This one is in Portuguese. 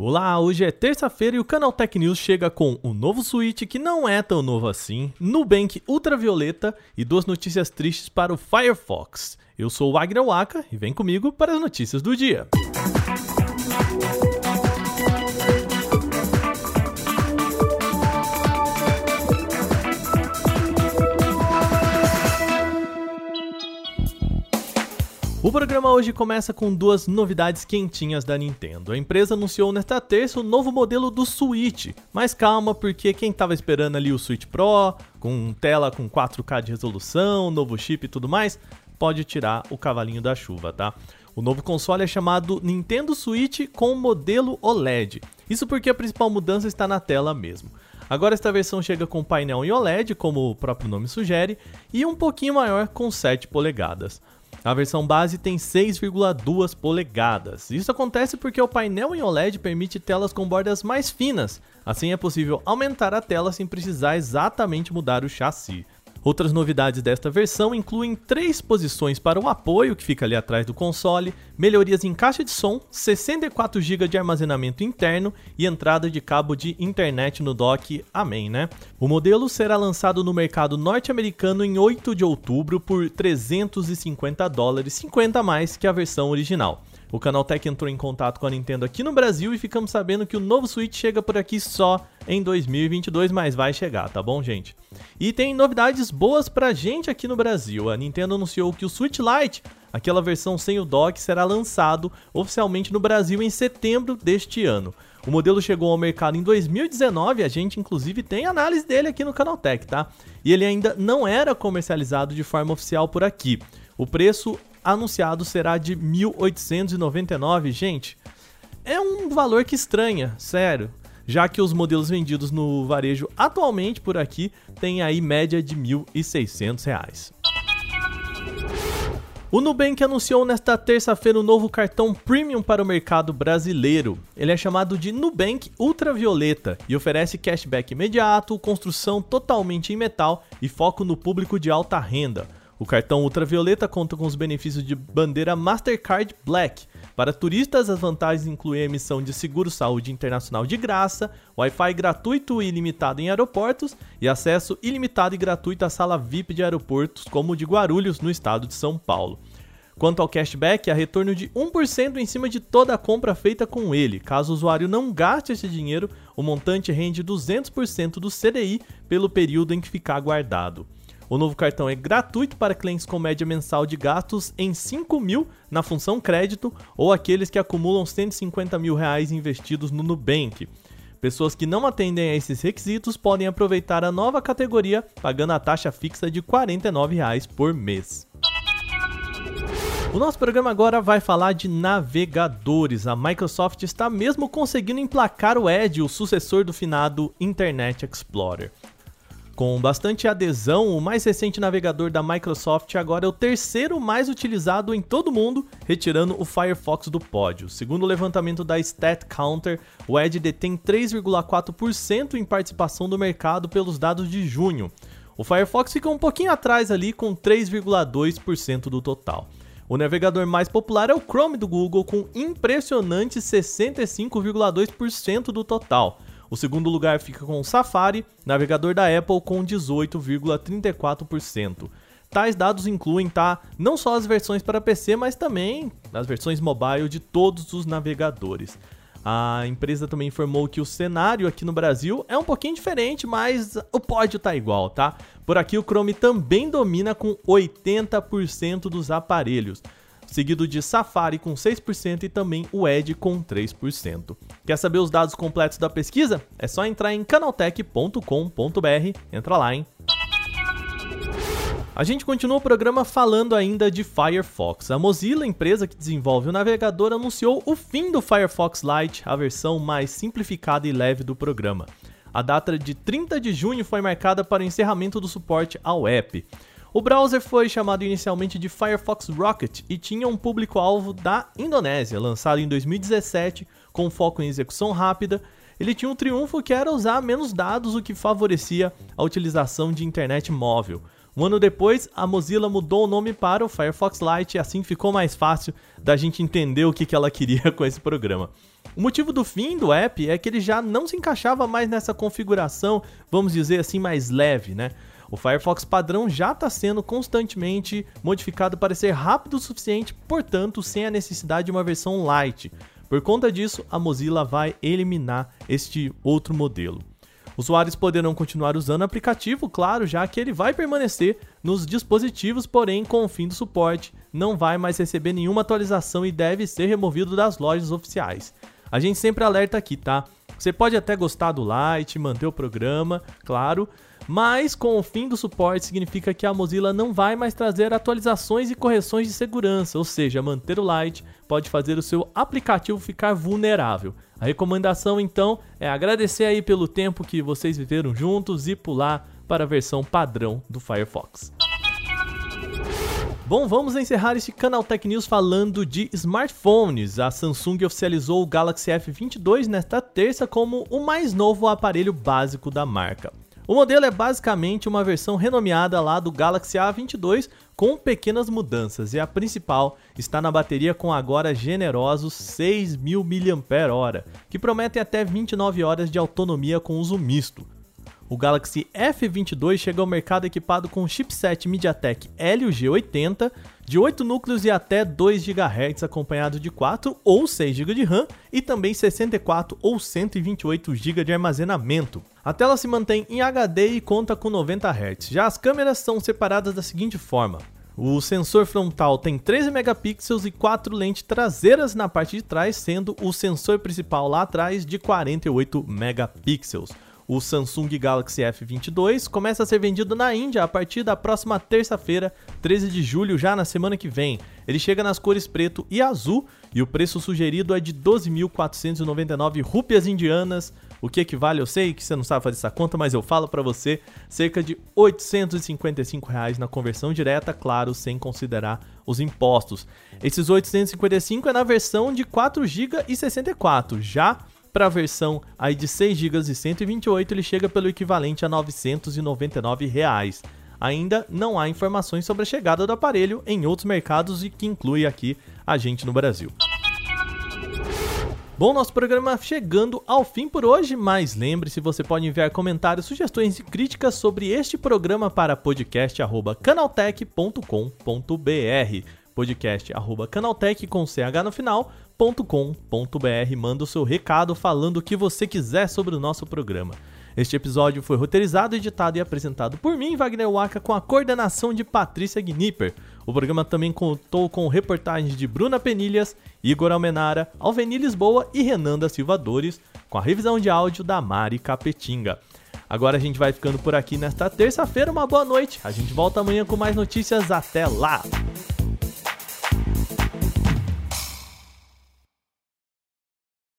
Olá, hoje é terça-feira e o Canal Tech News chega com o novo Switch que não é tão novo assim, Nubank Ultravioleta e duas notícias tristes para o Firefox. Eu sou o Wagner Waka e vem comigo para as notícias do dia. O programa hoje começa com duas novidades quentinhas da Nintendo. A empresa anunciou nesta terça o novo modelo do Switch. Mas calma, porque quem estava esperando ali o Switch Pro, com tela com 4K de resolução, novo chip e tudo mais, pode tirar o cavalinho da chuva, tá? O novo console é chamado Nintendo Switch com modelo OLED. Isso porque a principal mudança está na tela mesmo. Agora esta versão chega com painel em OLED, como o próprio nome sugere, e um pouquinho maior com 7 polegadas. A versão base tem 6,2 polegadas. Isso acontece porque o painel em OLED permite telas com bordas mais finas. Assim é possível aumentar a tela sem precisar exatamente mudar o chassi. Outras novidades desta versão incluem três posições para o apoio, que fica ali atrás do console, melhorias em caixa de som, 64 GB de armazenamento interno e entrada de cabo de internet no dock. Amém, né? O modelo será lançado no mercado norte-americano em 8 de outubro por 350 dólares, 50 mais que a versão original. O Canaltech entrou em contato com a Nintendo aqui no Brasil e ficamos sabendo que o novo Switch chega por aqui só em 2022, mas vai chegar, tá bom, gente? E tem novidades boas pra gente aqui no Brasil. A Nintendo anunciou que o Switch Lite, aquela versão sem o dock, será lançado oficialmente no Brasil em setembro deste ano. O modelo chegou ao mercado em 2019, a gente inclusive tem análise dele aqui no Canaltech, tá? E ele ainda não era comercializado de forma oficial por aqui. O preço anunciado será de 1.899, gente. É um valor que estranha, sério. Já que os modelos vendidos no varejo atualmente por aqui têm aí média de R$ 1.600. O Nubank anunciou nesta terça-feira o um novo cartão Premium para o mercado brasileiro. Ele é chamado de Nubank Ultravioleta e oferece cashback imediato, construção totalmente em metal e foco no público de alta renda. O cartão Ultravioleta conta com os benefícios de bandeira Mastercard Black. Para turistas, as vantagens incluem a emissão de seguro saúde internacional de graça, Wi-Fi gratuito e ilimitado em aeroportos e acesso ilimitado e gratuito à sala VIP de aeroportos, como o de Guarulhos, no estado de São Paulo. Quanto ao cashback, há retorno de 1% em cima de toda a compra feita com ele. Caso o usuário não gaste esse dinheiro, o montante rende 200% do CDI pelo período em que ficar guardado. O novo cartão é gratuito para clientes com média mensal de gastos em 5 mil na função crédito ou aqueles que acumulam 150 mil reais investidos no Nubank. Pessoas que não atendem a esses requisitos podem aproveitar a nova categoria pagando a taxa fixa de 49 reais por mês. O nosso programa agora vai falar de navegadores. A Microsoft está mesmo conseguindo emplacar o Edge, o sucessor do finado Internet Explorer. Com bastante adesão, o mais recente navegador da Microsoft agora é o terceiro mais utilizado em todo o mundo, retirando o Firefox do pódio. Segundo o levantamento da StatCounter, o Edge detém 3,4% em participação do mercado pelos dados de junho. O Firefox fica um pouquinho atrás ali com 3,2% do total. O navegador mais popular é o Chrome do Google com impressionantes 65,2% do total. O segundo lugar fica com o Safari, navegador da Apple, com 18,34%. Tais dados incluem tá, não só as versões para PC, mas também as versões mobile de todos os navegadores. A empresa também informou que o cenário aqui no Brasil é um pouquinho diferente, mas o pódio tá igual, tá? Por aqui o Chrome também domina com 80% dos aparelhos seguido de Safari com 6% e também o Edge com 3%. Quer saber os dados completos da pesquisa? É só entrar em canaltech.com.br. Entra lá, hein? A gente continua o programa falando ainda de Firefox. A Mozilla, empresa que desenvolve o navegador, anunciou o fim do Firefox Lite, a versão mais simplificada e leve do programa. A data de 30 de junho foi marcada para o encerramento do suporte ao app. O browser foi chamado inicialmente de Firefox Rocket e tinha um público-alvo da Indonésia, lançado em 2017 com foco em execução rápida. Ele tinha um triunfo que era usar menos dados, o que favorecia a utilização de internet móvel. Um ano depois, a Mozilla mudou o nome para o Firefox Lite e assim ficou mais fácil da gente entender o que, ela queria com esse programa. O motivo do fim do app é que ele já não se encaixava mais nessa configuração, vamos dizer assim, mais leve, né? O Firefox padrão já está sendo constantemente modificado para ser rápido o suficiente, portanto, sem a necessidade de uma versão light. Por conta disso, a Mozilla vai eliminar este outro modelo. Usuários poderão continuar usando o aplicativo, claro, já que ele vai permanecer nos dispositivos, porém, com o fim do suporte, não vai mais receber nenhuma atualização e deve ser removido das lojas oficiais. A gente sempre alerta aqui, tá? Você pode até gostar do Lite, manter o programa, claro, mas com o fim do suporte significa que a Mozilla não vai mais trazer atualizações e correções de segurança, ou seja, manter o Lite pode fazer o seu aplicativo ficar vulnerável. A recomendação então é agradecer aí pelo tempo que vocês viveram juntos e pular para a versão padrão do Firefox. Bom, vamos encerrar este Canal Tech News falando de smartphones. A Samsung oficializou o Galaxy F22 nesta terça como o mais novo aparelho básico da marca. O modelo é basicamente uma versão renomeada lá do Galaxy A22 com pequenas mudanças e a principal está na bateria com agora generosos 6.000 mAh, que prometem até 29 horas de autonomia com uso misto. O Galaxy F22 chega ao mercado equipado com chipset MediaTek Helio G80 de 8 núcleos e até 2 GHz, acompanhado de 4 ou 6 GB de RAM e também 64 ou 128 GB de armazenamento. A tela se mantém em HD e conta com 90 Hz. Já as câmeras são separadas da seguinte forma: o sensor frontal tem 13 megapixels e 4 lentes traseiras na parte de trás, sendo o sensor principal lá atrás de 48 megapixels. O Samsung Galaxy F22 começa a ser vendido na Índia a partir da próxima terça-feira, 13 de julho, já na semana que vem. Ele chega nas cores preto e azul e o preço sugerido é de 12.499 rúpias indianas, o que equivale, eu sei que você não sabe fazer essa conta, mas eu falo para você, cerca de 855 reais na conversão direta, claro, sem considerar os impostos. Esses 855 é na versão de 4 GB e 64, já para a versão aí de 6 GB e 128, ele chega pelo equivalente a 999 reais. Ainda não há informações sobre a chegada do aparelho em outros mercados e que inclui aqui a gente no Brasil. Bom, nosso programa chegando ao fim por hoje, mas lembre-se, você pode enviar comentários, sugestões e críticas sobre este programa para podcast@canaltech.com.br podcast arroba canaltech com ch no final .com.br. Manda o seu recado falando o que você quiser sobre o nosso programa. Este episódio foi roteirizado, editado e apresentado por mim, Wagner Waka, com a coordenação de Patrícia Gnipper. O programa também contou com reportagens de Bruna Penilhas, Igor Almenara, Alveni Lisboa e Renan da Silva Dores, com a revisão de áudio da Mari Capetinga. Agora a gente vai ficando por aqui nesta terça-feira. Uma boa noite. A gente volta amanhã com mais notícias. Até lá!